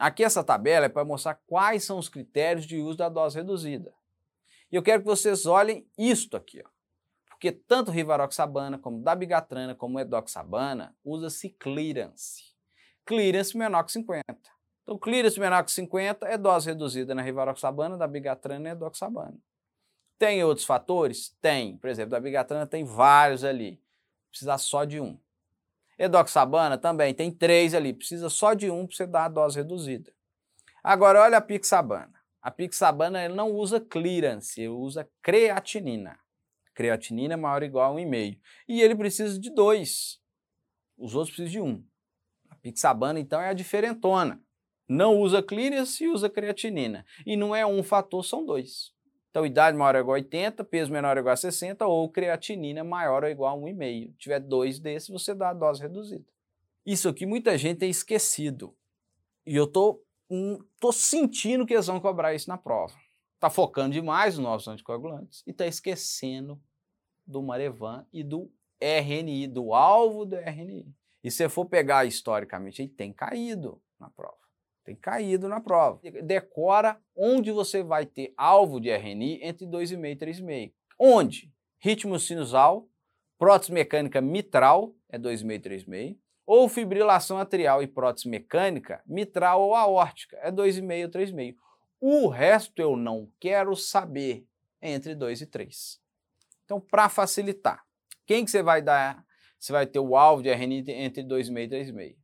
Aqui essa tabela é para mostrar quais são os critérios de uso da dose reduzida. E eu quero que vocês olhem isto aqui, ó. Porque tanto rivaroxabana, como dabigatrana, como edoxabana, usa-se clearance. Clearance menor que 50. Então, clearance menor que 50 é dose reduzida na rivaroxabana, dabigatrana e edoxabana. Tem outros fatores? Tem. Por exemplo, dabigatrana tem vários ali. Precisa só de um. Edoxabana também tem três ali. Precisa só de um para você dar a dose reduzida. Agora, olha a pixabana. A pixabana ele não usa clearance, ele usa creatinina creatinina é maior ou igual a 1,5. E ele precisa de 2. Os outros precisam de 1. Um. A pixabana, então, é a diferentona. Não usa clearance e usa creatinina. E não é um fator, são dois. Então, idade maior ou igual a 80, peso menor ou igual a 60 ou creatinina maior ou igual a 1,5. Se tiver dois desses, você dá a dose reduzida. Isso aqui muita gente tem esquecido. E eu tô, um, tô sentindo que eles vão cobrar isso na prova. Tá focando demais nos nossos anticoagulantes e tá esquecendo do Marevan e do RNI, do alvo do RNI. E se for pegar historicamente, ele tem caído na prova. Tem caído na prova. Decora onde você vai ter alvo de RNI entre 2,5 e 3,5. Onde? Ritmo sinusal, prótese mecânica mitral, é 2,5 3,5, ou fibrilação atrial e prótese mecânica mitral ou aórtica, é 2,5 ou 3,5. O resto eu não quero saber, entre 2 e 3. Então, para facilitar, quem que você vai dar? Você vai ter o alvo de RNI entre 2,5 e 3,5.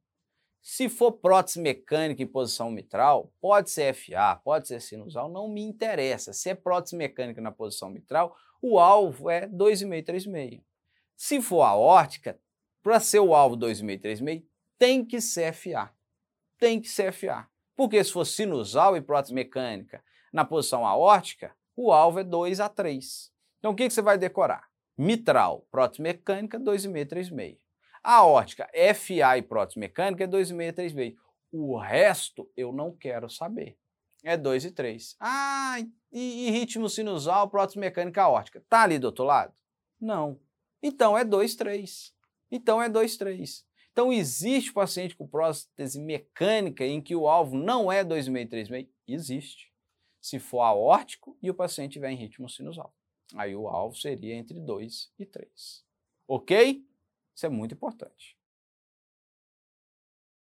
Se for prótese mecânica em posição mitral, pode ser FA, pode ser sinusal, não me interessa. Se é prótese mecânica na posição mitral, o alvo é 2,5 3,5. Se for aórtica, para ser o alvo 2,5 3,5, tem que ser FA. Tem que ser FA. Porque se for sinusal e prótese mecânica na posição aórtica, o alvo é 2 a 3. Então, o que, que você vai decorar? Mitral, prótese mecânica, 2,5, 3,5. Aórtica, FA e prótese mecânica é 2,5, 3,5. O resto eu não quero saber. É 2 e 3. Ah, e, e ritmo sinusal, prótese mecânica aórtica. Tá ali do outro lado? Não. Então é 2, 3. Então é 2, 3. Então existe paciente com prótese mecânica em que o alvo não é 2,5, 3,5? Existe. Se for aórtico e o paciente tiver em ritmo sinusal. Aí o alvo seria entre 2 e 3. Ok? Isso é muito importante.